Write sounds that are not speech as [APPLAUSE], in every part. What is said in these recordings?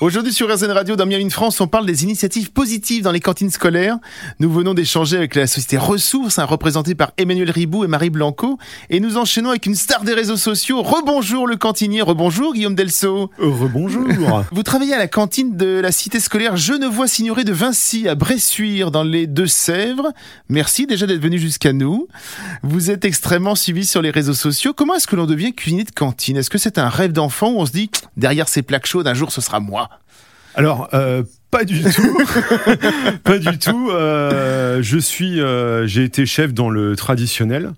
Aujourd'hui sur RZN Radio dans Miami France, on parle des initiatives positives dans les cantines scolaires. Nous venons d'échanger avec la société Ressources, hein, représentée par Emmanuel Ribou et Marie Blanco, et nous enchaînons avec une star des réseaux sociaux. Rebonjour le cantinier, rebonjour Guillaume Delso. Rebonjour. [LAUGHS] Vous travaillez à la cantine de la cité scolaire Genevois Signoret de Vincy à Bressuire dans les Deux-Sèvres. Merci déjà d'être venu jusqu'à nous. Vous êtes extrêmement suivi sur les réseaux sociaux. Comment est-ce que l'on devient cuisinier de cantine? Est-ce que c'est un rêve d'enfant où on se dit derrière ces plaques chaudes un jour ce sera moi? Alors, euh, pas du tout. [LAUGHS] pas du tout. Euh, je suis, euh, j'ai été chef dans le traditionnel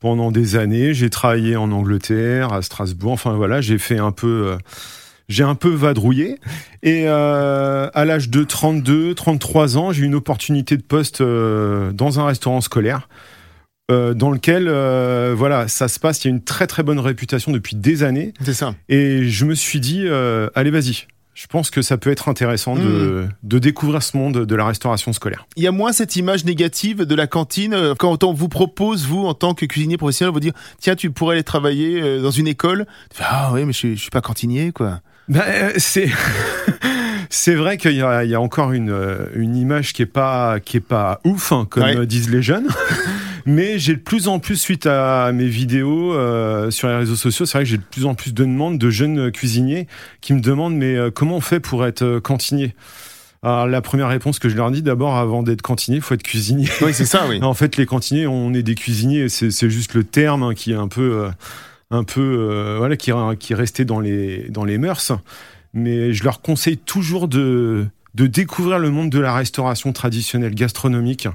pendant des années. J'ai travaillé en Angleterre, à Strasbourg. Enfin voilà, j'ai fait un peu, j'ai un peu vadrouillé. Et à l'âge de 32, 33 ans, j'ai eu une opportunité de poste dans un restaurant scolaire. euh, dans lequel, euh, voilà, ça se passe. Il y a une très très bonne réputation depuis des années. C'est ça. Et je me suis dit, euh, allez, vas-y. Je pense que ça peut être intéressant de, de découvrir ce monde de la restauration scolaire. Il y a moins cette image négative de la cantine euh, quand on vous propose, vous, en tant que cuisinier professionnel, vous dire tiens, tu pourrais aller travailler euh, dans une école. Ah oui, mais je, je suis pas cantinier, quoi. Ben, euh, c'est [LAUGHS] c'est vrai qu'il y a, il y a encore une, une image qui est pas qui est pas ouf, hein, comme Ouais. disent les jeunes. Mais j'ai de plus en plus, suite à mes vidéos euh, sur les réseaux sociaux, c'est vrai que j'ai de plus en plus de demandes de jeunes cuisiniers qui me demandent mais euh, comment on fait pour être euh, cantinier? Alors la première réponse que je leur dis d'abord, avant d'être cantinier, il faut être cuisinier. Oui, c'est ça, oui. [LAUGHS] En fait, les cantiniers, on est des cuisiniers. C'est juste le terme hein, qui est un peu, euh, un peu, euh, voilà, qui, qui est resté dans les, dans les mœurs. Mais je leur conseille toujours de, de découvrir le monde de la restauration traditionnelle gastronomique.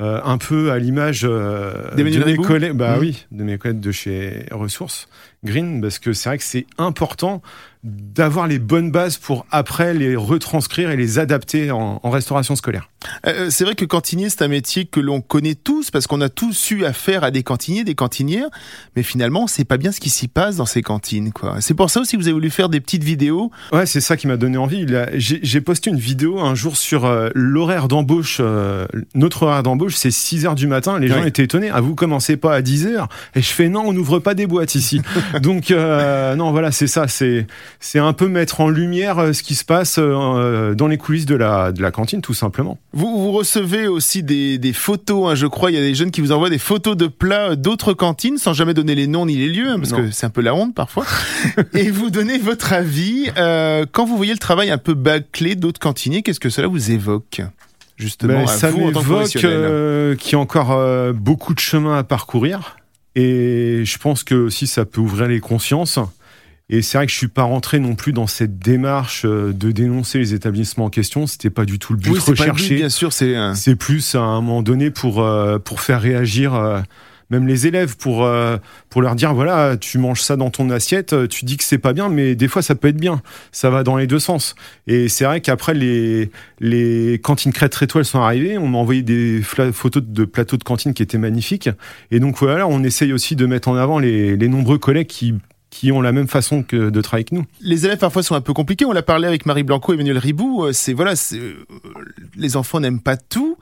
Euh, un peu à l'image euh, de mes collègues, bah Mhm. oui, de mes collègues de chez Ressources Green, parce que c'est vrai que c'est important d'avoir les bonnes bases pour après les retranscrire et les adapter en, en restauration scolaire. Euh, c'est vrai que cantinier, c'est un métier que l'on connaît tous parce qu'on a tous eu affaire à des cantiniers, des cantinières, mais finalement, on sait pas bien ce qui s'y passe dans ces cantines, quoi. C'est pour ça aussi que vous avez voulu faire des petites vidéos. Ouais, c'est ça qui m'a donné envie. J'ai j'ai posté une vidéo un jour sur euh, l'horaire d'embauche. euh, notre horaire d'embauche, c'est 6 heures du matin. Les gens étaient étonnés. Ah, vous commencez pas à 10 heures? Et je fais non, on n'ouvre pas des boîtes ici. [LAUGHS] Donc, euh, non, voilà, c'est ça. C'est c'est un peu mettre en lumière euh, ce qui se passe euh, dans les coulisses de la, de la cantine, tout simplement. Vous, vous recevez aussi des, des photos, hein, je crois. Il y a des jeunes qui vous envoient des photos de plats d'autres cantines sans jamais donner les noms ni les lieux, hein, parce Non. que c'est un peu la honte parfois. [LAUGHS] Et vous donnez votre avis. Euh, quand vous voyez le travail un peu bâclé d'autres cantiniers, qu'est-ce que cela vous évoque Justement, Ben, ça m'évoque euh, qu'il y a encore euh, beaucoup de chemin à parcourir. Et je pense que aussi ça peut ouvrir les consciences. Et c'est vrai que je suis pas rentré non plus dans cette démarche euh, de dénoncer les établissements en question. C'était pas du tout le but oui, c'est pas le but, recherché. bien sûr, c'est un- C'est plus à un moment donné pour euh, pour faire réagir euh, même les élèves pour euh, pour leur dire voilà tu manges ça dans ton assiette euh, tu dis que c'est pas bien mais des fois ça peut être bien ça va dans les deux sens et c'est vrai qu'après les les cantines crêtes étoiles sont arrivées on m'a envoyé des photos de plateaux de cantine qui étaient magnifiques et donc voilà on essaye aussi de mettre en avant les les nombreux collègues qui qui ont la même façon que de travailler que nous. Les élèves parfois sont un peu compliqués. On l'a parlé avec Marie Blanco et Emmanuel Ribou. Euh, C'est voilà, euh, les enfants n'aiment pas tout.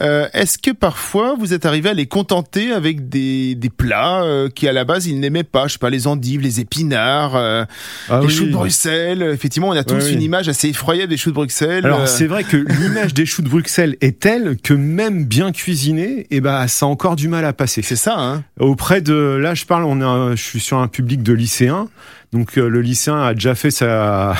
Euh, Est-ce que parfois vous êtes arrivé à les contenter avec des, des plats euh, qui à la base ils n'aimaient pas? Je sais pas, les endives, les épinards, euh, Ah les oui. choux de Bruxelles. Effectivement, on a tous oui. une image assez effroyable des choux de Bruxelles. Alors Euh, c'est vrai que l'image des choux de Bruxelles est telle que même bien cuisiné, et ben ça a encore du mal à passer. c'est ça. Hein Auprès de là, je parle, on a, un- je suis sur un public de donc euh, le lycéen a déjà fait sa,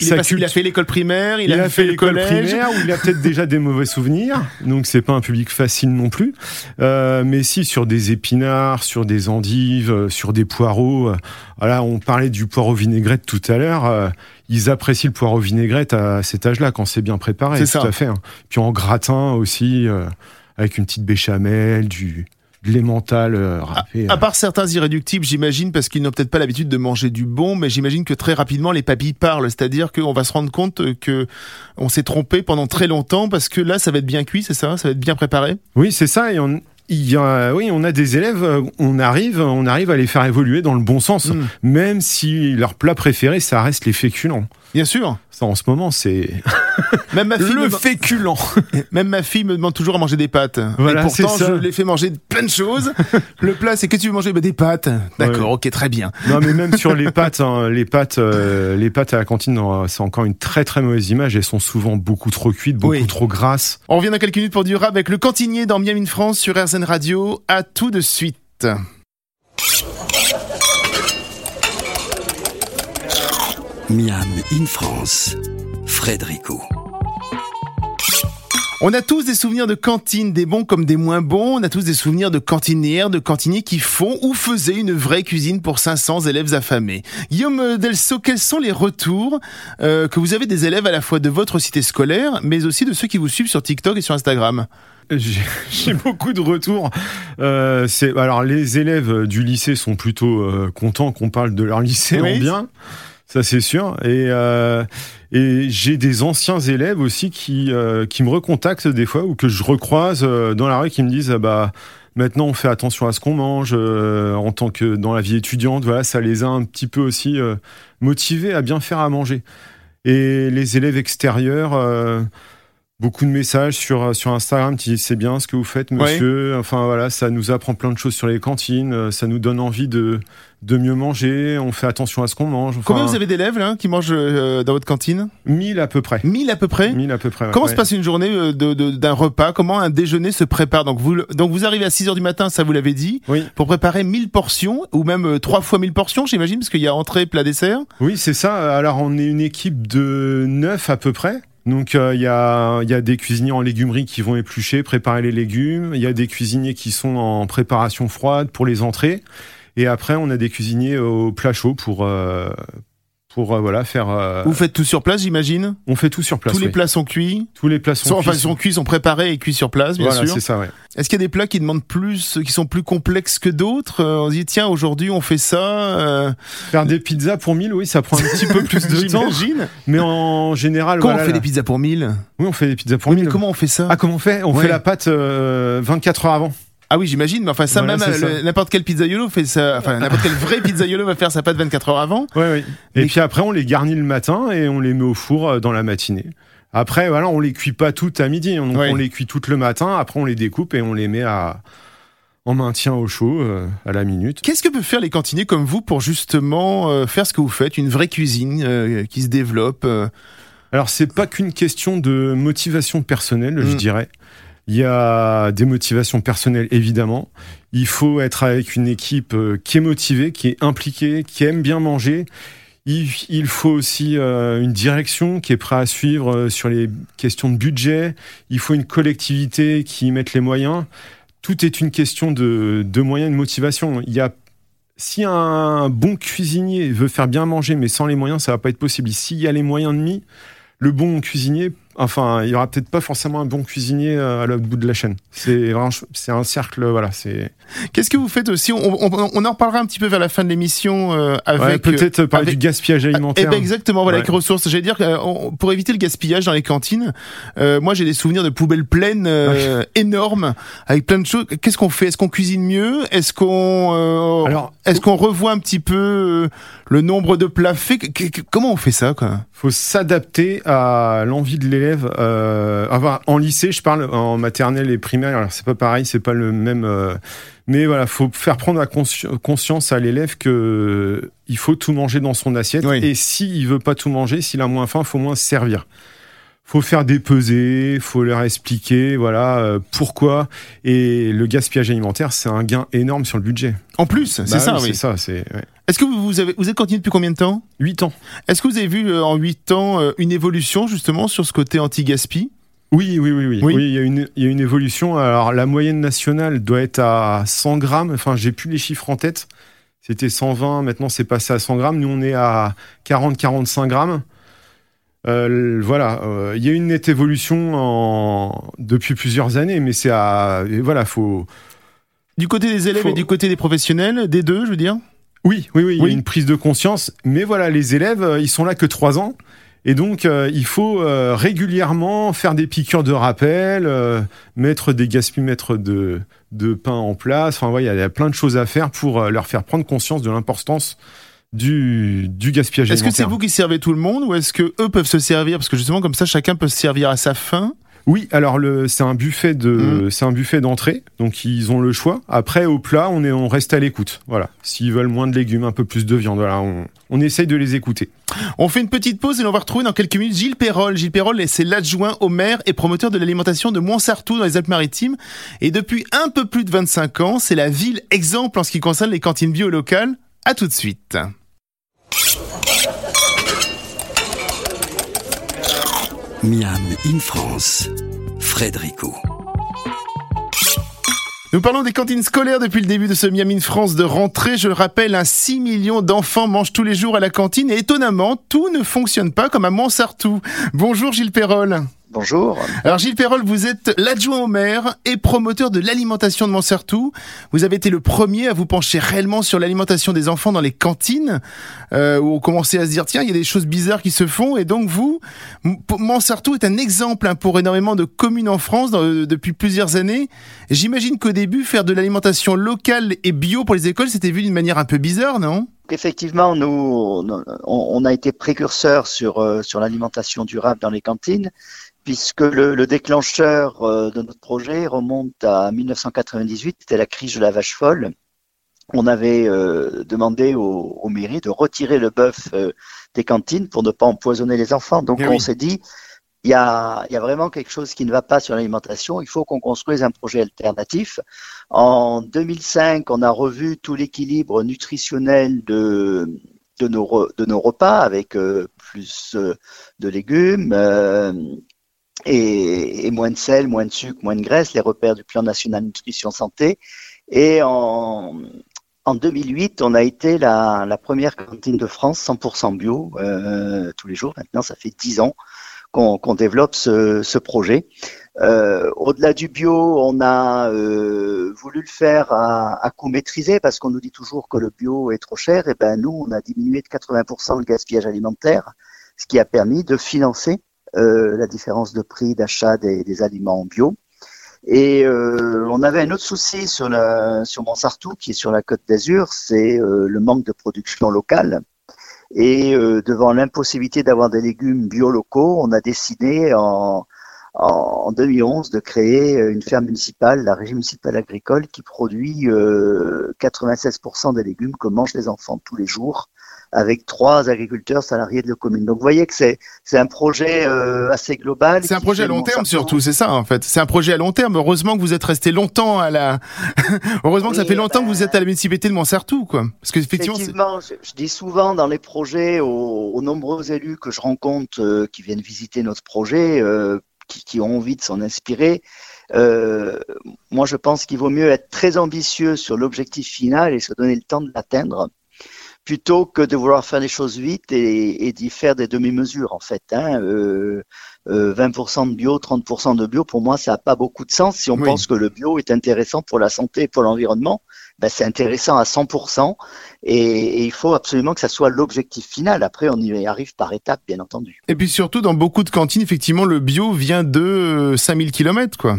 il, [LAUGHS] sa est passé- il a fait l'école primaire, il, il, a, fait, le l'école primaire où il a peut-être déjà des mauvais souvenirs, donc c'est pas un public facile non plus. Euh, mais si sur des épinards, sur des endives, euh, sur des poireaux. euh, voilà, on parlait du poireau vinaigrette tout à l'heure. euh, ils apprécient le poireau vinaigrette à cet âge-là quand c'est bien préparé. C'est tout à fait. hein. Puis en gratin aussi, euh, avec une petite béchamel, du l'emmental euh, râpé. À part certains irréductibles, j'imagine, parce qu'ils n'ont peut-être pas l'habitude de manger du bon, mais j'imagine que très rapidement les papilles parlent, c'est-à-dire qu'on va se rendre compte que on s'est trompé pendant très longtemps, parce que là, ça va être bien cuit, c'est ça? Ça va être bien préparé? Oui, c'est ça. Et on, il y a, oui, on a des élèves, euh, on arrive, on arrive à les faire évoluer dans le bon sens, Mm. même si leur plat préféré, ça reste les féculents. Bien sûr. Ça, en ce moment, c'est [LAUGHS] Même ma fille, le me... féculent. [LAUGHS] Même ma fille me demande toujours à manger des pâtes. Voilà, Et pourtant, je l'ai fait manger plein de choses. [LAUGHS] le plat, c'est que tu veux manger bah, des pâtes. D'accord, ok, très bien. Non, mais même sur les pâtes, hein, les pâtes, euh, les pâtes à la cantine, c'est encore une très très mauvaise image. Elles sont souvent beaucoup trop cuites, beaucoup Oui. trop grasses. On revient dans quelques minutes pour du rap avec le cantinier dans Miami France sur RZN Radio. À tout de suite. Miam in France, Frédérico. On a tous des souvenirs de cantine, des bons comme des moins bons. On a tous des souvenirs de cantinières, de cantiniers qui font ou faisaient une vraie cuisine pour 500 élèves affamés. Guillaume Delso, quels sont les retours euh, que vous avez des élèves à la fois de votre cité scolaire, mais aussi de ceux qui vous suivent sur TikTok et sur Instagram? J'ai [LAUGHS] beaucoup de retours. Euh, alors les élèves du lycée sont plutôt euh, contents qu'on parle de leur lycée Oui. en bien, ça c'est sûr. Et euh, et j'ai des anciens élèves aussi qui euh, qui me recontactent des fois ou que je recroise euh, dans la rue qui me disent ah bah maintenant on fait attention à ce qu'on mange euh, en tant que dans la vie étudiante. Voilà, ça les a un petit peu aussi euh, motivés à bien faire à manger. Et les élèves extérieurs. Euh, beaucoup de messages sur, sur Instagram qui disent c'est bien ce que vous faites, monsieur. Enfin voilà, ça nous apprend plein de choses sur les cantines, euh, ça nous donne envie de, de mieux manger, on fait attention à ce qu'on mange. Enfin, Combien vous avez d'élèves là qui mangent euh, dans votre cantine? 1000 à peu près. 1000 à peu près? 1000 à peu près. ouais. Comment Ouais. se passe une journée euh, de- de- d'un repas? Comment un déjeuner se prépare? Donc vous, donc vous arrivez à 6 heures du matin, ça vous l'avez dit, Oui, pour préparer 1000 portions, ou même euh, trois fois 1000 portions, j'imagine, parce qu'il y a entrée, plat, dessert? oui c'est ça. Alors on est une équipe de 9 à peu près. Donc euh, il y, a, y a des cuisiniers en légumerie qui vont éplucher, préparer les légumes. Il y a des cuisiniers qui sont en préparation froide pour les entrées. Et après, on a des cuisiniers au plat chaud pour, euh, pour euh, voilà, faire. euh, Vous faites tout sur place, j'imagine on fait tout sur place. Tous les plats sont cuits Tous les plats sont sont, Enfin, cuits. ils sont cuits, sont préparés et cuits sur place, bien voilà, sûr. c'est ça, ouais. Est-ce qu'il y a des plats qui demandent plus, qui sont plus complexes que d'autres Euh, On se dit, tiens, aujourd'hui, on fait ça. euh, Faire des pizzas pour 1000, oui, ça prend un petit peu plus de [LAUGHS] temps. J'imagine. Mais en général, Comment voilà, on fait là- des pizzas pour 1000 Oui, on fait des pizzas pour Oui, mais 1000. comment on fait ça Ah, comment on fait? On Ouais. fait la pâte euh, 24 heures avant. Ah oui, j'imagine, mais enfin, ça, Voilà, même n'importe quel pizzaiolo fait ça. Enfin, [LAUGHS] n'importe quel vrai pizzaiolo va faire sa pâte 24 heures avant. Ouais, ouais. Et Mais- puis après, on les garnit le matin et on les met au four euh, dans la matinée. Après, voilà, on les cuit pas toutes à midi. Donc, Ouais. on les cuit toutes le matin. Après, on les découpe et on les met à, en maintien au chaud euh, à la minute. Qu'est-ce que peuvent faire les cantiniers comme vous pour justement euh, faire ce que vous faites, une vraie cuisine euh, qui se développe Alors, c'est pas qu'une question de motivation personnelle, je Mm. dirais. Il y a des motivations personnelles, évidemment. Il faut être avec une équipe euh, qui est motivée, qui est impliquée, qui aime bien manger. Il, faut aussi euh, une direction qui est prête à suivre euh, sur les questions de budget. Il faut une collectivité qui mette les moyens. Tout est une question de, de moyens de motivation. Il y a si un bon cuisinier veut faire bien manger, mais sans les moyens, ça va pas être possible. S'il y a les moyens de mis, le bon cuisinier, enfin, il y aura peut-être pas forcément un bon cuisinier euh, à l'autre bout de la chaîne. C'est vraiment, c'est un cercle, voilà. C'est Qu'est-ce que vous faites aussi? On, on- on en reparlera un petit peu vers la fin de l'émission euh, ouais, avec. peut-être parler avec- du gaspillage Eh alimentaire. ben exactement, voilà, Ouais. avec ressources. J'allais dire que euh, on- pour éviter le gaspillage dans les cantines, euh, moi j'ai des souvenirs de poubelles pleines euh, énormes avec plein de choses. Qu'est-ce qu'on fait? Est-ce qu'on cuisine mieux? Est-ce qu'on euh, Alors, est-ce qu'on revoit un petit peu euh, le nombre de plats faits? Comment on fait ça quoi? Faut s'adapter à l'envie de l'élève. Euh, enfin, en lycée, je parle en maternelle et primaire. Alors c'est pas pareil, c'est pas le même. euh, mais voilà, faut faire prendre la consci- conscience à l'élève que il faut tout manger dans son assiette. Oui. Et s'il il veut pas tout manger, s'il a moins faim, faut moins se servir. Faut faire des pesées, faut leur expliquer, voilà euh, pourquoi. Et le gaspillage alimentaire, c'est un gain énorme sur le budget. En plus, c'est Bah ça, oui, oui. C'est ça, c'est ouais. Est-ce que vous, avez vous êtes cantine depuis combien de temps? 8 ans. Est-ce que vous avez vu euh, en 8 ans euh, une évolution justement sur ce côté anti-gaspi? Oui, oui, oui, oui. Oui. Oui, il y, a une, il y a une évolution. Alors, la moyenne nationale doit être à 100 grammes. Enfin, j'ai plus les chiffres en tête. C'était 120, maintenant c'est passé à 100 grammes. Nous, on est à 40-45 grammes. Euh, voilà, euh, il y a une nette évolution en... depuis plusieurs années, mais c'est à. et voilà, faut. Du côté des élèves Faut- et du côté des professionnels, des deux, je veux dire? Oui, oui, oui, il y Oui. a une prise de conscience. Mais voilà, les élèves, euh, ils sont là que trois ans. Et donc, euh, il faut euh, régulièrement faire des piqûres de rappel, euh, mettre des gaspillemètres de, de pain en place. Enfin, ouais, il y a- il y a plein de choses à faire pour leur faire prendre conscience de l'importance du, du gaspillage Est-ce que c'est vous qui servez tout le monde ou est-ce que eux peuvent se servir? Parce que justement comme ça chacun peut se servir à sa faim Oui, alors le, c'est un buffet de, Mm. c'est un buffet d'entrée, donc ils ont le choix. Après, au plat, on est, on reste à l'écoute. Voilà. S'ils veulent moins de légumes, un peu plus de viande, voilà, on, on essaye de les écouter. On fait une petite pause et on va retrouver dans quelques minutes Gilles Perrol. Gilles Perrol, c'est l'adjoint au maire et promoteur de l'alimentation de Montsartou dans les Alpes-Maritimes. Et depuis un peu plus de 25 ans, c'est la ville exemple en ce qui concerne les cantines bio locales. À tout de suite. Miam in France, Frédérico. Nous parlons des cantines scolaires depuis le début de ce Miami France de rentrée. Je le rappelle, un 6 millions d'enfants mangent tous les jours à la cantine et étonnamment, tout ne fonctionne pas comme à Montsartou. Bonjour Gilles Perrol. Bonjour. Alors Gilles Perrol, vous êtes l'adjoint au maire et promoteur de l'alimentation de Montsartou. Vous avez été le premier à vous pencher réellement sur l'alimentation des enfants dans les cantines, euh, où on commençait à se dire tiens, il y a des choses bizarres qui se font. Et donc vous, M- Montsartou est un exemple hein, pour énormément de communes en France dans- euh, depuis plusieurs années. J'imagine qu'au début, faire de l'alimentation locale et bio pour les écoles, c'était vu d'une manière un peu bizarre, non? Effectivement, nous, on, on a été précurseurs sur, euh, sur l'alimentation durable dans les cantines, puisque le, le déclencheur euh, de notre projet remonte à 1998, c'était la crise de la vache folle. On avait euh, demandé au, au mairie de retirer le bœuf euh, des cantines pour ne pas empoisonner les enfants. Donc Eh on oui. s'est dit, il y a, il y a vraiment quelque chose qui ne va pas sur l'alimentation, il faut qu'on construise un projet alternatif. En 2005, on a revu tout l'équilibre nutritionnel de, de, nos, de nos repas avec euh, plus euh, de légumes euh, et, et moins de sel, moins de sucre, moins de graisse, les repères du plan national nutrition santé. Et en, en 2008, on a été la, la première cantine de France 100% bio euh, tous les jours. Maintenant, ça fait 10 ans qu'on qu'on développe ce, ce projet. Euh, Au-delà du bio, on a euh, voulu le faire à, à coût maîtrisé parce qu'on nous dit toujours que le bio est trop cher. Et ben nous, on a diminué de 80% le gaspillage alimentaire, ce qui a permis de financer la différence de prix d'achat des, des aliments bio. Et euh, on avait un autre souci sur, la, sur Montsartou, qui est sur la côte d'Azur, c'est euh, le manque de production locale. Et euh, devant l'impossibilité d'avoir des légumes bio locaux, on a décidé en, en 2011 de créer une ferme municipale, la régie municipale agricole, qui produit euh, 96% des légumes que mangent les enfants tous les jours, avec trois agriculteurs salariés de la commune. Donc vous voyez que c'est c'est un projet euh, assez global. C'est un projet à long terme surtout, c'est ça en fait. C'est un projet à long terme. Heureusement que vous êtes resté longtemps à la. [LAUGHS] Heureusement que ça fait longtemps ben- que vous êtes à la municipalité de Montsartou, quoi. Parce que effectivement, je, je dis souvent dans les projets aux, aux nombreux élus que je rencontre euh, qui viennent visiter notre projet, euh, qui, qui ont envie de s'en inspirer. euh, moi, je pense qu'il vaut mieux être très ambitieux sur l'objectif final et se donner le temps de l'atteindre, plutôt que de vouloir faire les choses vite et, et d'y faire des demi-mesures, en fait. Hein. Euh, euh, 20% de bio, 30% de bio, pour moi, ça n'a pas beaucoup de sens. Si on Oui. pense que le bio est intéressant pour la santé et pour l'environnement, ben, c'est intéressant à 100% et, et il faut absolument que ça soit l'objectif final. Après, on y arrive par étapes, bien entendu. Et puis surtout, dans beaucoup de cantines, effectivement, le bio vient de euh, 5000 km, quoi.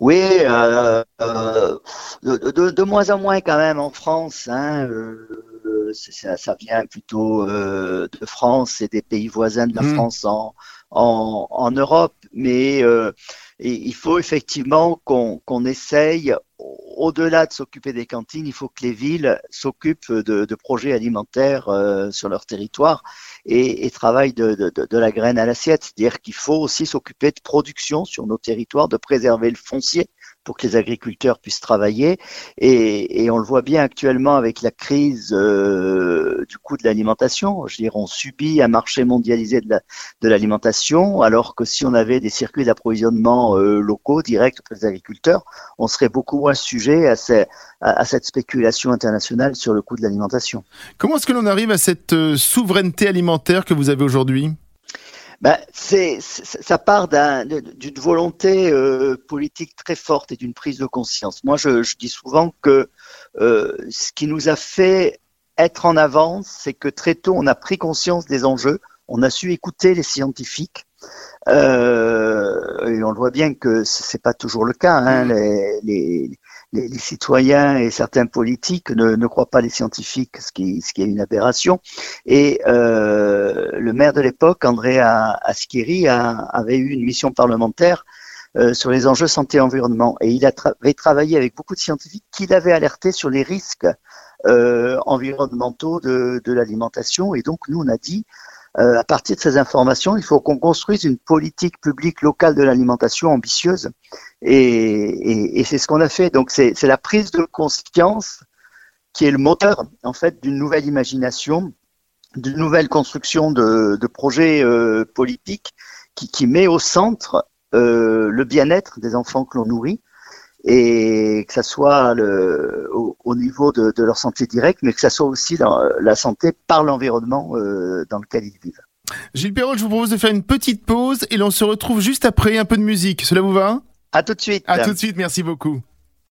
Oui, euh, euh, de, de- de moins en moins quand même en France. Hein, euh, ça, ça vient plutôt euh, de France et des pays voisins de la Mhm. France en, en, en Europe. Mais euh, et il faut effectivement qu'on essaye, au-delà de s'occuper des cantines, il faut que les villes s'occupent de, de projets alimentaires euh, sur leur territoire et, et travaillent de, de, de- de la graine à l'assiette. C'est-à-dire qu'il faut aussi s'occuper de production sur nos territoires, de préserver le foncier pour que les agriculteurs puissent travailler. Et, on le voit bien actuellement avec la crise euh, du coût de l'alimentation. Je veux dire, on subit un marché mondialisé de la- de l'alimentation, alors que si on avait des circuits d'approvisionnement euh, locaux, directs auprès des agriculteurs, on serait beaucoup moins sujet à cette spéculation internationale sur le coût de l'alimentation. Comment est-ce que l'on arrive à cette euh, souveraineté alimentaire que vous avez aujourd'hui? Ben, c'est, ça part d'un- d'une volonté euh, politique très forte et d'une prise de conscience. Moi, je, je dis souvent que euh, ce qui nous a fait être en avance, c'est que très tôt, on a pris conscience des enjeux, on a su écouter les scientifiques. Euh, et on le voit bien que c'est pas toujours le cas. Hein, les, les, les, citoyens et certains politiques ne, croient pas les scientifiques, ce qui, est une aberration. Et euh, le maire de l'époque, André Askieri, avait eu une mission parlementaire euh, sur les enjeux santé-environnement. Et il avait travaillé avec beaucoup de scientifiques qui l'avaient alerté sur les risques euh, environnementaux de, de l'alimentation. Et donc, nous, on a dit, à partir de ces informations, il faut qu'on construise une politique publique locale de l'alimentation ambitieuse. Et, c'est ce qu'on a fait. Donc c'est la prise de conscience qui est le moteur en fait d'une nouvelle imagination, d'une nouvelle construction de, projets euh, politiques qui, met au centre euh, le bien-être des enfants que l'on nourrit et que ça soit le, au, niveau de, leur santé directe, mais que ça soit aussi dans la santé par l'environnement euh, dans lequel ils vivent. Gilles Perrault, je vous propose de faire une petite pause et l'on se retrouve juste après un peu de musique. Cela vous va? À tout de suite. À tout de suite, merci beaucoup.